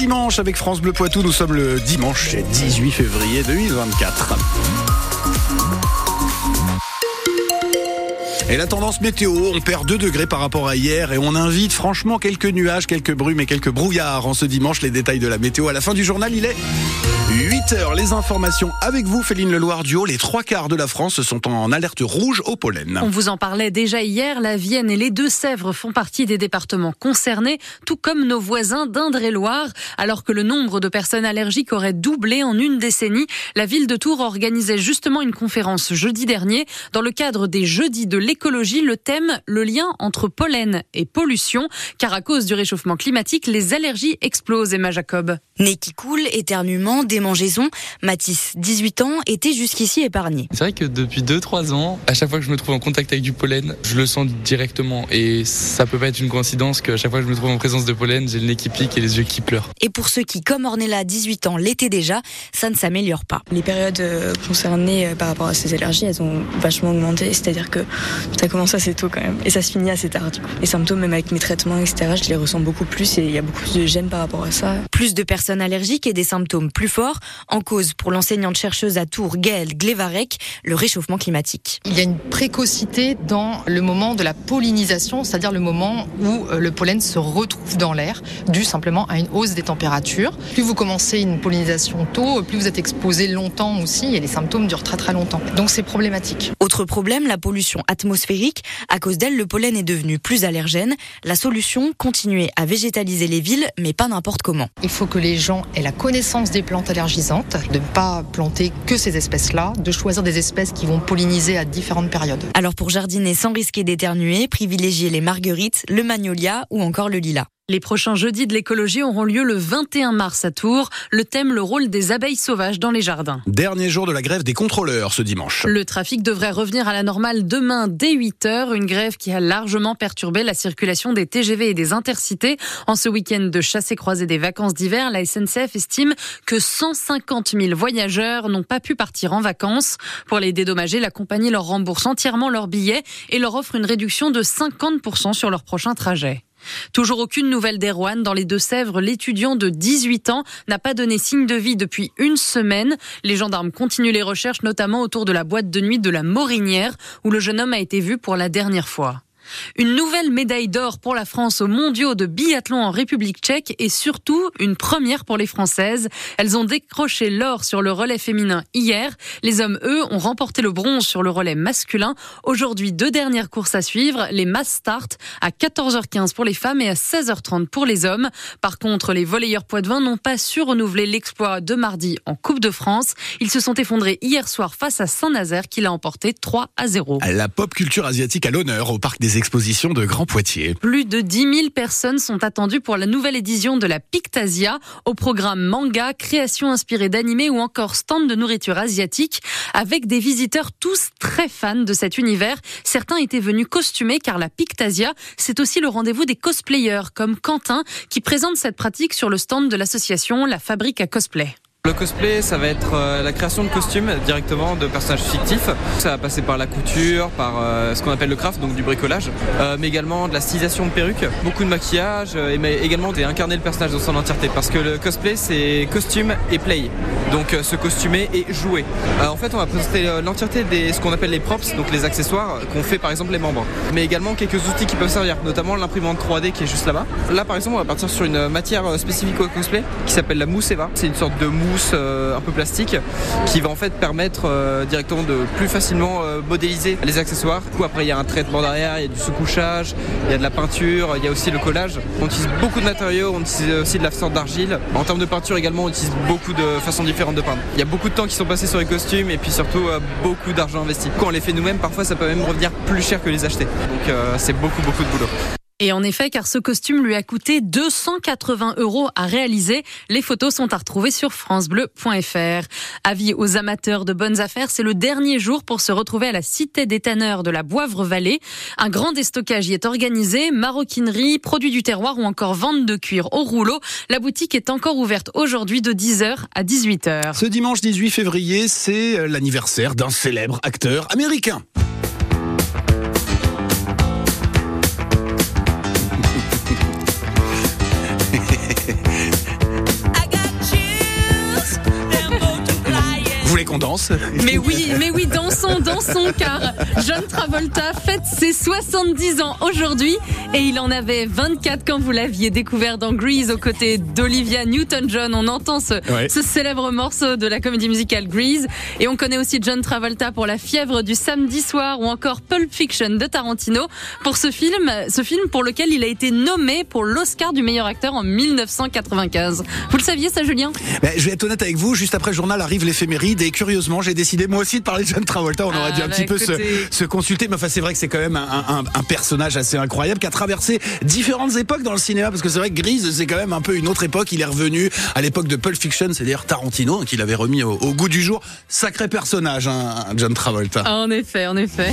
dimanche avec France Bleu Poitou. Nous sommes le dimanche 18 février 2024. Et la tendance météo, on perd 2 degrés par rapport à hier et on invite franchement quelques nuages, quelques brumes et quelques brouillards en ce dimanche. Les détails de la météo à la fin du journal, il est 8 heures. Les informations avec vous, Féline Leloir du Haut. Les trois quarts de la France sont en alerte rouge au pollen. On vous en parlait déjà hier. La Vienne et les Deux-Sèvres font partie des départements concernés, tout comme nos voisins d'Indre-et-Loire. Alors que le nombre de personnes allergiques aurait doublé en une décennie, la ville de Tours organisait justement une conférence jeudi dernier dans le cadre des Jeudis de l'écologie. Le thème, le lien entre pollen et pollution, car à cause du réchauffement climatique, les allergies explosent. Emma Jacob. Nez qui coule, éternuement, démangeaison. Mathis, 18 ans, était jusqu'ici épargné. C'est vrai que depuis 2-3 ans, à chaque fois que je me trouve en contact avec du pollen, je le sens directement. Et ça peut pas être une coïncidence qu'à chaque fois que je me trouve en présence de pollen, j'ai le nez qui pique et les yeux qui pleurent. Et pour ceux qui, comme Ornella, 18 ans, l'étaient déjà, ça ne s'améliore pas. Les périodes euh, concernées euh, par rapport à ces allergies, elles ont vachement augmenté. C'est-à-dire que ça commence assez tôt quand même. Et ça se finit assez tard du coup. Les symptômes, même avec mes traitements, etc., je les ressens beaucoup plus et il y a beaucoup de gêne par rapport à ça. Plus de personnes allergiques et des symptômes plus forts. En cause pour l'enseignante chercheuse à Tours, Gaëlle Glevarek, le réchauffement climatique. Il y a une précocité dans le moment de la pollinisation, c'est-à-dire le moment où euh, le pollen se retrouve dans l'air, dû simplement à une hausse des températures. Plus vous commencez une pollinisation tôt, plus vous êtes exposé longtemps aussi et les symptômes durent très très longtemps. Donc c'est problématique. Autre problème, la pollution atmosphérique. À cause d'elle, le pollen est devenu plus allergène. La solution, continuer à végétaliser les villes, mais pas n'importe comment. Il faut que les gens aient la connaissance des plantes allergisantes, de ne pas planter que ces espèces-là, de choisir des espèces qui vont polliniser à différentes périodes. Alors pour jardiner sans risquer d'éternuer, privilégiez les marguerites, le magnolia ou encore le lilas. Les prochains jeudis de l'écologie auront lieu le 21 mars à Tours. Le thème, le rôle des abeilles sauvages dans les jardins. Dernier jour de la grève des contrôleurs ce dimanche. Le trafic devrait revenir à la normale demain dès 8 heures. Une grève qui a largement perturbé la circulation des TGV et des intercités. En ce week-end de chasse et croisée des vacances d'hiver, la SNCF estime que 150 000 voyageurs n'ont pas pu partir en vacances. Pour les dédommager, la compagnie leur rembourse entièrement leurs billets et leur offre une réduction de 50% sur leur prochain trajet. Toujours aucune nouvelle d'Erwan. Dans les Deux-Sèvres, l'étudiant de 18 ans n'a pas donné signe de vie depuis une semaine. Les gendarmes continuent les recherches, notamment autour de la boîte de nuit de la Morinière, où le jeune homme a été vu pour la dernière fois. Une nouvelle médaille d'or pour la France aux mondiaux de biathlon en République tchèque et surtout une première pour les Françaises. Elles ont décroché l'or sur le relais féminin hier. Les hommes, eux, ont remporté le bronze sur le relais masculin. Aujourd'hui, deux dernières courses à suivre. Les mass start à 14h15 pour les femmes et à 16h30 pour les hommes. Par contre, les volleyeurs poitevins n'ont pas su renouveler l'exploit de mardi en Coupe de France. Ils se sont effondrés hier soir face à Saint-Nazaire qui l'a emporté 3 à 0. La pop culture asiatique à l'honneur au parc des exposition de Grand Poitiers. Plus de 10 000 personnes sont attendues pour la nouvelle édition de la Pictasia, au programme manga, création inspirée d'animés ou encore stand de nourriture asiatique, avec des visiteurs tous très fans de cet univers. Certains étaient venus costumés car la Pictasia, c'est aussi le rendez-vous des cosplayers comme Quentin qui présente cette pratique sur le stand de l'association La Fabrique à Cosplay. Le cosplay, ça va être euh, la création de costumes directement de personnages fictifs. Ça va passer par la couture, par euh, ce qu'on appelle le craft, donc du bricolage, euh, mais également de la stylisation de perruques, beaucoup de maquillage, mais également d'incarner le personnage dans son entièreté. Parce que le cosplay, c'est costume et play. Donc se costumer et jouer. en fait, on va présenter l'entièreté des ce qu'on appelle les props, donc les accessoires qu'on fait par exemple les membres. Mais également quelques outils qui peuvent servir, notamment l'imprimante 3D qui est juste là-bas. Là, par exemple, on va partir sur une matière spécifique au cosplay qui s'appelle la mousse Eva. C'est une sorte de mousse euh, un peu plastique qui va en fait permettre euh, directement de plus facilement euh, modéliser les accessoires. Du coup, après, il y a un traitement derrière, il y a du sous-couchage, il y a de la peinture, il y a aussi le collage. On utilise beaucoup de matériaux, on utilise aussi de la sorte d'argile. En termes de peinture également, on utilise beaucoup de façons différentes de peindre. Il y a beaucoup de temps qui sont passés sur les costumes et puis surtout beaucoup d'argent investi. Quand on les fait nous-mêmes, parfois ça peut même revenir plus cher que les acheter. Donc c'est beaucoup beaucoup de boulot. Et en effet, car ce costume lui a coûté 280 euros à réaliser. Les photos sont à retrouver sur francebleu.fr. Avis aux amateurs de bonnes affaires, c'est le dernier jour pour se retrouver à la Cité des Tanneurs de la Boivre-Vallée. Un grand déstockage y est organisé, maroquinerie, produits du terroir ou encore vente de cuir au rouleau. La boutique est encore ouverte aujourd'hui de 10h à 18h. Ce dimanche 18 février, c'est l'anniversaire d'un célèbre acteur américain. Qu'on danse. Mais oui, mais oui, dansons, dansons, car John Travolta fête ses 70 ans aujourd'hui et il en avait 24 quand vous l'aviez découvert dans Grease aux côtés d'Olivia Newton-John. On entend ce, Ouais. ce célèbre morceau de la comédie musicale Grease et on connaît aussi John Travolta pour La fièvre du samedi soir ou encore Pulp Fiction de Tarantino pour ce film, ce film pour lequel il a été nommé pour l'Oscar du meilleur acteur en 1995. Vous le saviez ça, Julien? Ben, je vais être honnête avec vous, juste après le journal arrive l'éphéméride et curieusement j'ai décidé moi aussi de parler de John Travolta. On Ah, aurait dû un bah, petit peu se, consulter, mais enfin c'est vrai que c'est quand même un, un- un personnage assez incroyable qui a traversé différentes époques dans le cinéma parce que c'est vrai que Grise c'est quand même un peu une autre époque. Il est revenu à l'époque de Pulp Fiction, c'est-à-dire Tarantino, hein, qu'il avait remis au, au goût du jour. Sacré personnage, hein, John Travolta. En effet, en effet.